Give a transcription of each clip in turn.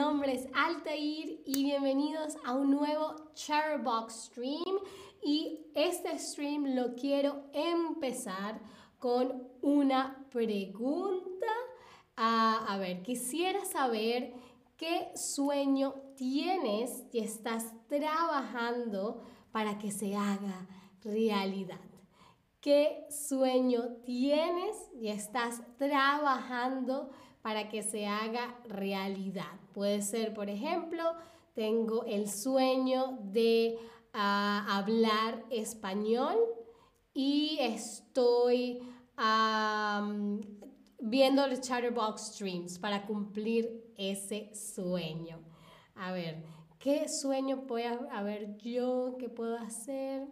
nombre es Altair y bienvenidos a un nuevo Charbox Stream. Y este stream lo quiero empezar con una pregunta. Ah, a ver, quisiera saber qué sueño tienes y estás trabajando para que se haga realidad. ¿Qué sueño tienes y estás trabajando que se haga realidad? Puede ser, por ejemplo, tengo el sueño de ah, hablar español y estoy viendo los Chatterbox Streams para cumplir ese sueño. A ver, ¿qué sueño puedo haber yo? ¿Qué puedo hacer?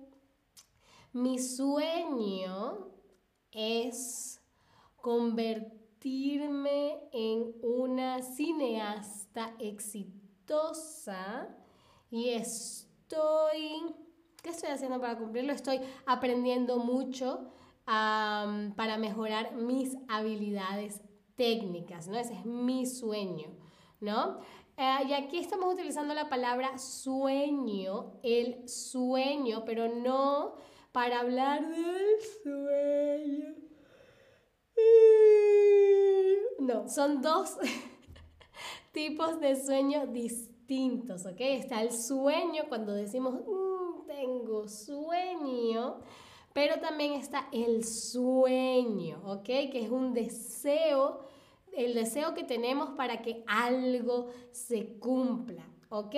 Mi sueño es convertirme en una cineasta exitosa y estoy, ¿qué estoy haciendo para cumplirlo? Estoy aprendiendo mucho para mejorar mis habilidades técnicas, ¿no? Ese es mi sueño, ¿no? Eh, y aquí estamos utilizando la palabra sueño, el sueño, pero no para hablar del sueño. No, son dos tipos de sueño distintos, ¿ok? Está el sueño cuando decimos, mm, tengo sueño, pero también está el sueño, ¿ok? Que es un deseo, el deseo que tenemos para que algo se cumpla, ¿ok?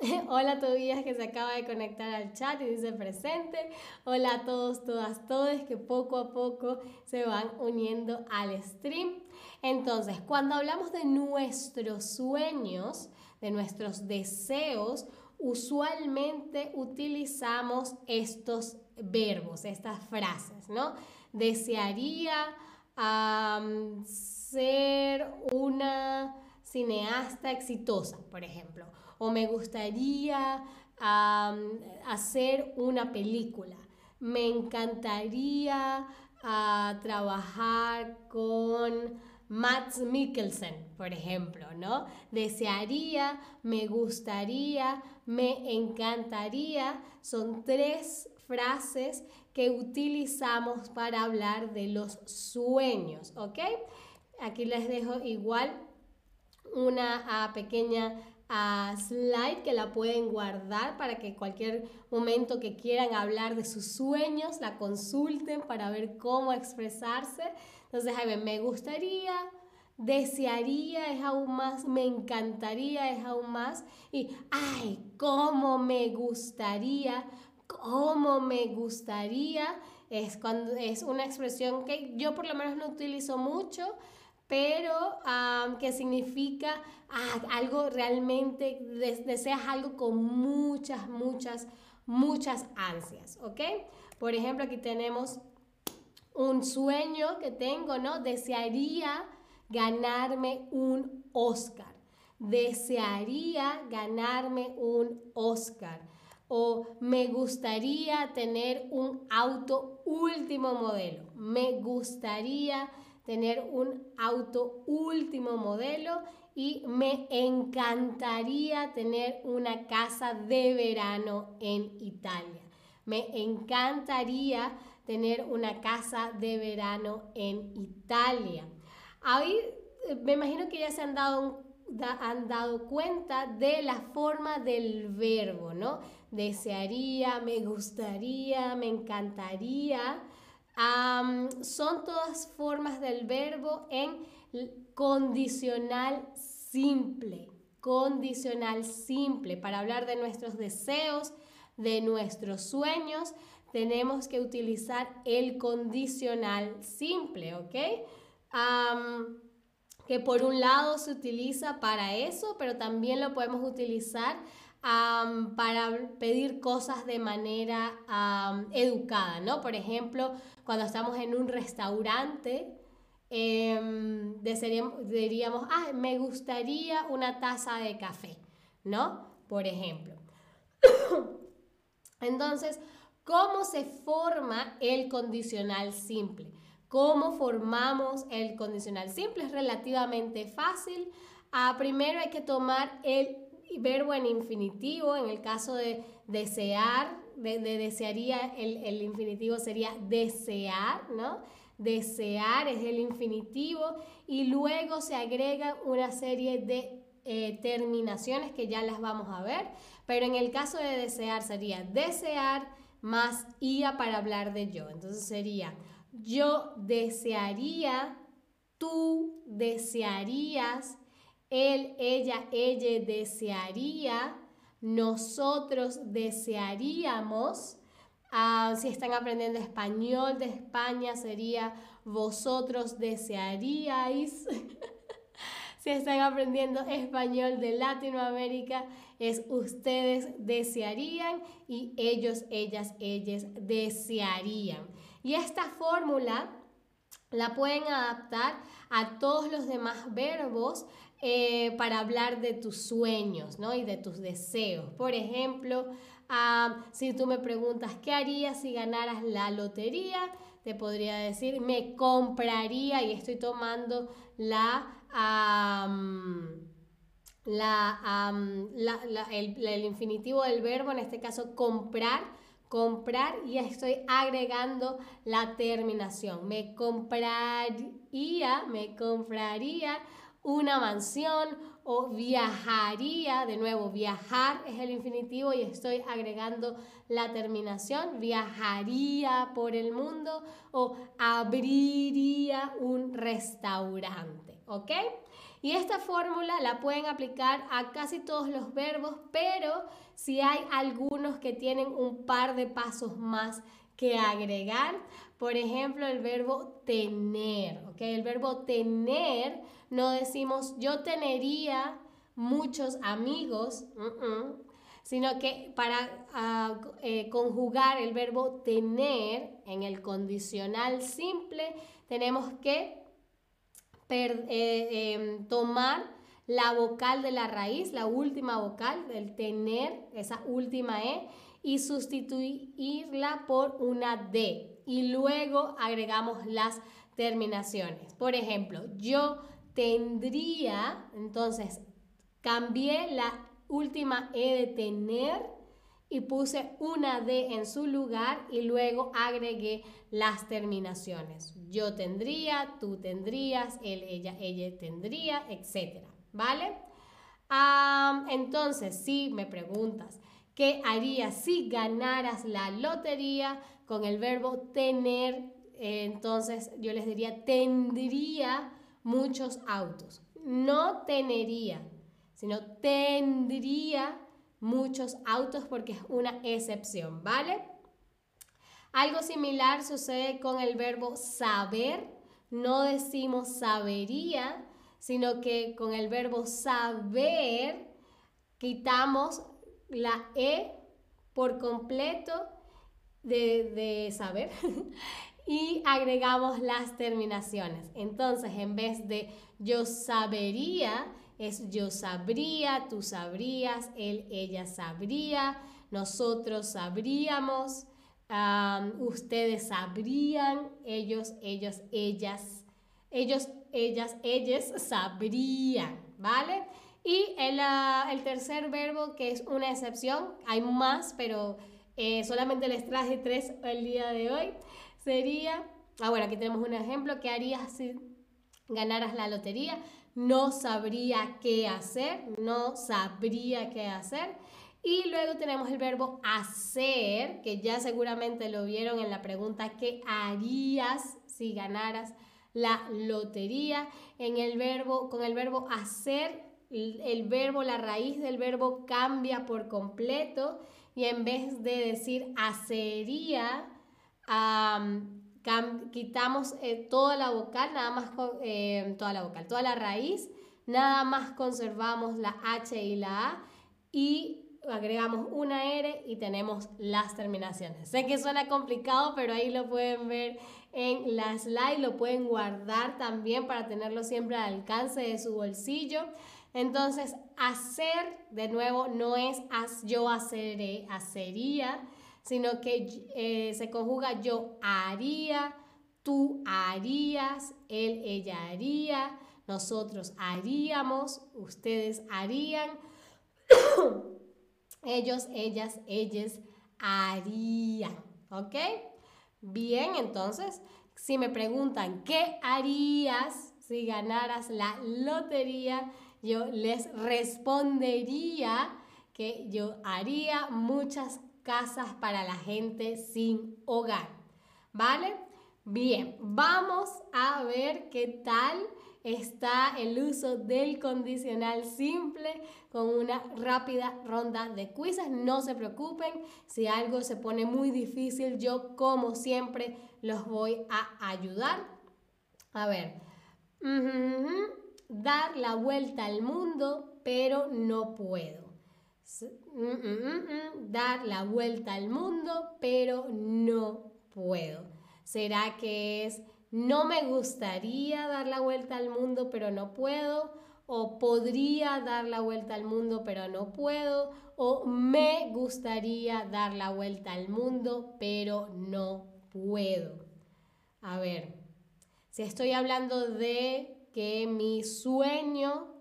Hola Tobías que se acaba de conectar al chat y dice presente. Hola a todos, todas, todos que poco a poco se van uniendo al stream. Entonces, cuando hablamos de nuestros sueños, de nuestros deseos, usualmente utilizamos estos verbos, estas frases, ¿no? Desearía ser una cineasta exitosa, por ejemplo o me gustaría hacer una película. Me encantaría ah, trabajar con Matt Mikkelsen, por ejemplo, ¿no? Desearía, me gustaría, me encantaría. Son tres frases que utilizamos para hablar de los sueños. Aquí les dejo igual una ah, pequeña a slide que la pueden guardar para que cualquier momento que quieran hablar de sus sueños la consulten para ver cómo expresarse. Entonces, ven, me gustaría, desearía es aún más, me encantaría es aún más y ay, cómo me gustaría, cómo me gustaría es cuando es una expresión que yo por lo menos no utilizo mucho pero que significa ah, algo realmente, deseas algo con muchas, muchas, muchas ansias, ¿ok? Por ejemplo, aquí tenemos un sueño que tengo, ¿no? Desearía ganarme un Oscar. Desearía ganarme un Oscar. O me gustaría tener un auto último modelo. Me gustaría tener un auto último modelo y me encantaría tener una casa de verano en Italia. Me encantaría tener una casa de verano en Italia. Ahí eh, me imagino que ya se han dado, han dado cuenta de la forma del verbo, ¿no? Desearía, me gustaría, me encantaría son todas formas del verbo en condicional simple. Condicional simple. Para hablar de nuestros deseos, de nuestros sueños, tenemos que utilizar el condicional simple, ¿ok? que por un lado se utiliza para eso, pero también lo podemos utilizar para pedir cosas de manera educada, ¿no? Por ejemplo, cuando estamos en un restaurante, eh, diríamos, ah, me gustaría una taza de café, ¿no? Por ejemplo. Entonces, ¿cómo se forma el condicional simple? ¿Cómo formamos el condicional simple? Es relativamente fácil Ah, primero hay que tomar el verbo en infinitivo, en el caso de desear, de, desearía, el, el, infinitivo sería desear, ¿no? Desear es el infinitivo y luego se agrega una serie de eh, terminaciones que ya las vamos a ver, pero en el caso de desear sería desear más ia para hablar de yo. Entonces sería yo desearía, tú desearías, él, ella, ella desearía, nosotros desearíamos. Ah, si están aprendiendo español de España sería vosotros desearíais. si están aprendiendo español de Latinoamérica es ustedes desearían y ellos, ellas, ellas desearían. Y esta fórmula la pueden adaptar a todos los demás verbos eh, para hablar de tus sueños ¿no? y de tus deseos. Por ejemplo, si tú me preguntas, ¿qué harías si ganaras la lotería? Te podría decir, me compraría y estoy tomando la... la, el, el infinitivo del verbo, en este caso comprar, comprar y estoy agregando la terminación. Me compraría, me compraría una mansión o viajaría, de nuevo, viajar es el infinitivo y estoy agregando la terminación, viajaría por el mundo o abriría un restaurante, ¿ok? Y esta fórmula la pueden aplicar a casi todos los verbos, pero si hay algunos que tienen un par de pasos más que agregar, por ejemplo, el verbo tener, ¿ok? El verbo tener no decimos yo tendría muchos amigos, sino que para ah, eh, conjugar el verbo tener en el condicional simple tenemos que eh, em, tomar la vocal de la raíz, la última vocal del tener, esa última E, y sustituirla por una D. Y luego agregamos las terminaciones. Por ejemplo, yo tendría, entonces cambié la última E de tener y puse una D en su lugar y luego agregué las terminaciones. Yo tendría, tú tendrías, él, ella, ella tendría, etc. ¿Vale? entonces, si me preguntas, ¿qué harías si ganaras la lotería con el verbo tener? entonces yo les diría, tendría muchos autos. No tendría, sino tendría muchos autos porque es una excepción, ¿vale? Algo similar sucede con el verbo saber. No decimos sabería, sino que con el verbo saber quitamos la E por completo de, saber y agregamos las terminaciones. Entonces, en vez de yo sabería, es yo sabría, tú sabrías, él, ella sabría, nosotros sabríamos, ustedes sabrían, ellos, ellos, ellas, ellos, ellas, ellas sabrían, ¿vale? Y el, ah, el tercer verbo, que es una excepción, hay más, pero eh, solamente les traje tres el día de hoy sería, ah bueno, aquí tenemos un ejemplo, ¿qué harías si ganaras la lotería? No sabría qué hacer, no sabría qué hacer. Y luego tenemos el verbo hacer, que ya seguramente lo vieron en la pregunta, ¿qué harías si ganaras la lotería? En el verbo, con el verbo hacer, el verbo, la raíz del verbo cambia por completo y en vez de decir hacería, quitamos eh, toda la vocal, nada más eh, toda la vocal, toda la raíz, nada más conservamos la H y la A y agregamos una R y tenemos las terminaciones. Sé que suena complicado, pero ahí lo pueden ver en la slide, lo pueden guardar también para tenerlo siempre al alcance de su bolsillo. Entonces, hacer, de nuevo, no es yo haceré, hacería, sino que eh, se conjuga yo haría, tú harías, él, ella haría, nosotros haríamos, ustedes harían, ellos, ellas, ellas harían, ¿ok? Bien, entonces, si me preguntan, ¿qué harías si ganaras la lotería? Yo les respondería que yo haría muchas casas para la gente sin hogar. ¿Vale? Bien, vamos a ver qué tal está el uso del condicional simple con una rápida ronda de quizzes. No se preocupen, si algo se pone muy difícil, yo como siempre los voy a ayudar. A ver, dar la vuelta al mundo, pero no puedo. Mm, mm, mm, dar la vuelta al mundo, pero no puedo. ¿Será que es no me gustaría dar la vuelta al mundo, pero no puedo? ¿O podría dar la vuelta al mundo, pero no puedo? ¿O me gustaría dar la vuelta al mundo, pero no puedo? A ver, si estoy hablando de que mi sueño,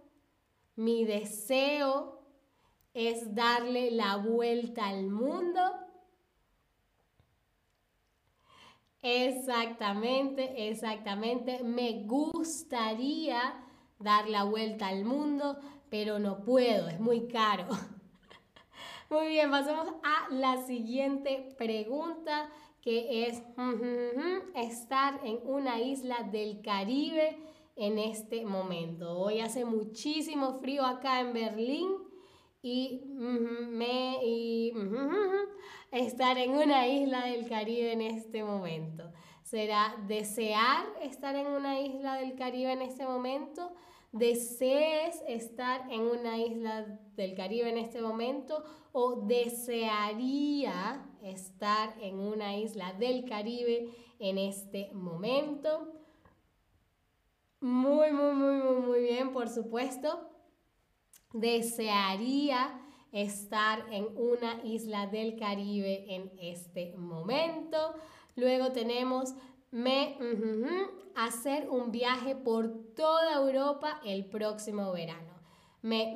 mi deseo es darle la vuelta al mundo. Exactamente, exactamente. Me gustaría dar la vuelta al mundo, pero no puedo, es muy caro. Muy bien, pasamos a la siguiente pregunta que es estar en una isla del Caribe en este momento. Hoy hace muchísimo frío acá en Berlín y, me, estar en una isla del Caribe en este momento. ¿Será desear estar en una isla del Caribe en este momento? ¿Desees estar en una isla del Caribe en este momento? ¿O desearía estar en una isla del Caribe en este momento? Muy, muy, muy, muy, muy bien, por supuesto desearía estar en una isla del Caribe en este momento. Luego tenemos me hacer un viaje por toda Europa el próximo verano. Me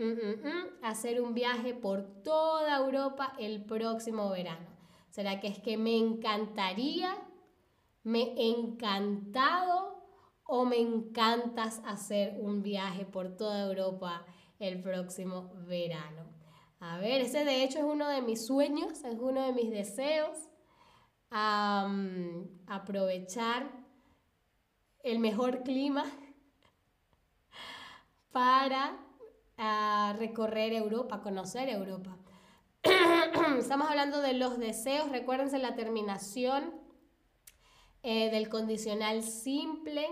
hacer un viaje por toda Europa el próximo verano. ¿Será que es que me encantaría? ¿Me encantado? ¿O me encantas hacer un viaje por toda Europa el próximo verano. A ver, ese de hecho es uno de mis sueños, es uno de mis deseos. aprovechar el mejor clima para ah, recorrer Europa, conocer Europa. Estamos hablando de los deseos, recuérdense la terminación eh, del condicional simple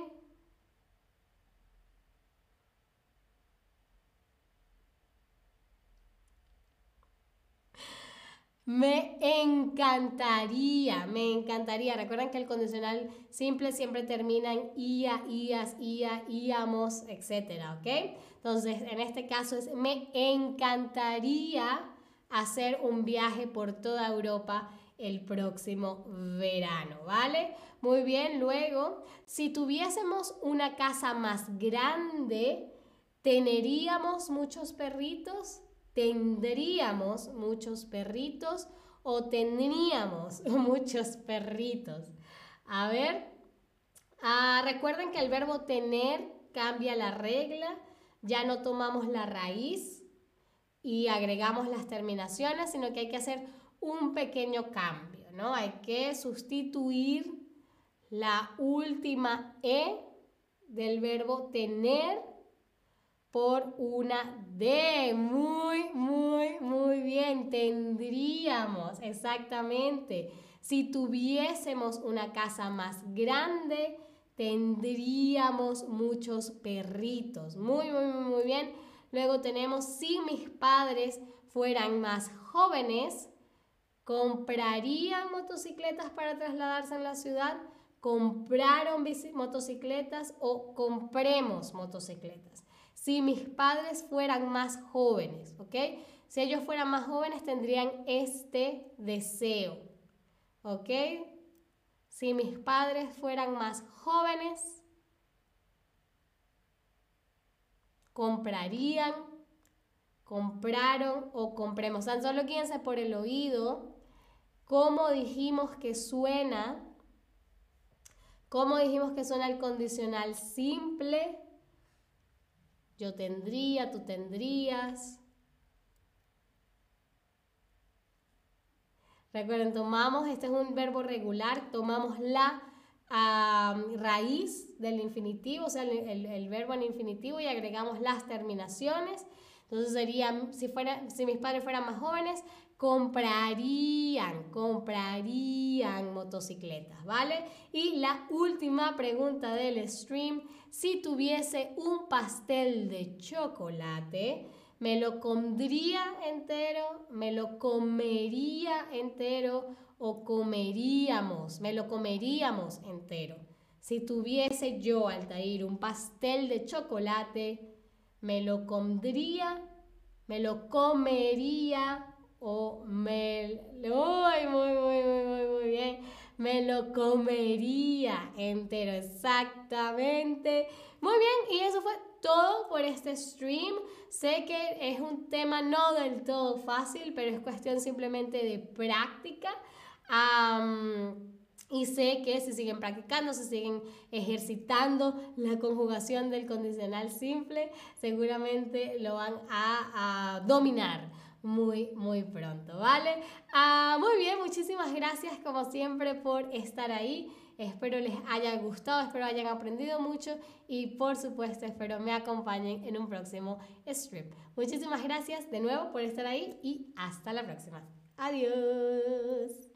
Me encantaría, me encantaría. Recuerden que el condicional simple siempre termina en ia, ias, ia, íamos, etcétera, ¿ok? Entonces, en este caso es me encantaría hacer un viaje por toda Europa el próximo verano, ¿vale? Muy bien, luego, si tuviésemos una casa más grande, ¿teneríamos muchos perritos? Tendríamos muchos perritos o tendríamos muchos perritos. A ver, ah, recuerden que el verbo tener cambia la regla, ya no tomamos la raíz y agregamos las terminaciones, sino que hay que hacer un pequeño cambio, ¿no? Hay que sustituir la última E del verbo tener por una D. Muy, muy, muy bien. Tendríamos, exactamente. Si tuviésemos una casa más grande, tendríamos muchos perritos. Muy, muy, muy bien. Luego tenemos, si mis padres fueran más jóvenes, ¿comprarían motocicletas para trasladarse en la ciudad? ¿Compraron motocicletas o compremos motocicletas? Si mis padres fueran más jóvenes, ¿ok? Si ellos fueran más jóvenes tendrían este deseo, ¿ok? Si mis padres fueran más jóvenes, comprarían, compraron o compremos. Tan solo guíense por el oído. ¿Cómo dijimos que suena? ¿Cómo dijimos que suena el condicional simple? Yo tendría, tú tendrías. Recuerden, tomamos, este es un verbo regular, tomamos la raíz del infinitivo, o sea, el, verbo en infinitivo y agregamos las terminaciones. Entonces sería, si, mis padres fueran más jóvenes, comprarían, comprarían motocicletas, ¿vale? Y la última pregunta del stream, si tuviese un pastel de chocolate, ¿me lo comería entero? ¿Me lo comería entero? o comeríamos, me lo comeríamos entero. Si tuviese yo, Altair, un pastel de chocolate, me lo comería, me lo comería o me... Uy, muy, muy, muy, muy, muy bien. Me lo comería entero, exactamente. Muy bien, y eso fue todo por este stream. Sé que es un tema no del todo fácil, pero es cuestión simplemente de práctica y sé que si siguen practicando, si siguen ejercitando la conjugación del condicional simple, seguramente lo van a, dominar muy, muy pronto, ¿vale? Ah, muy bien, muchísimas gracias como siempre por estar ahí. Espero les haya gustado, espero hayan aprendido mucho y por supuesto espero me acompañen en un próximo stream. Muchísimas gracias de nuevo por estar ahí y hasta la próxima. Adiós.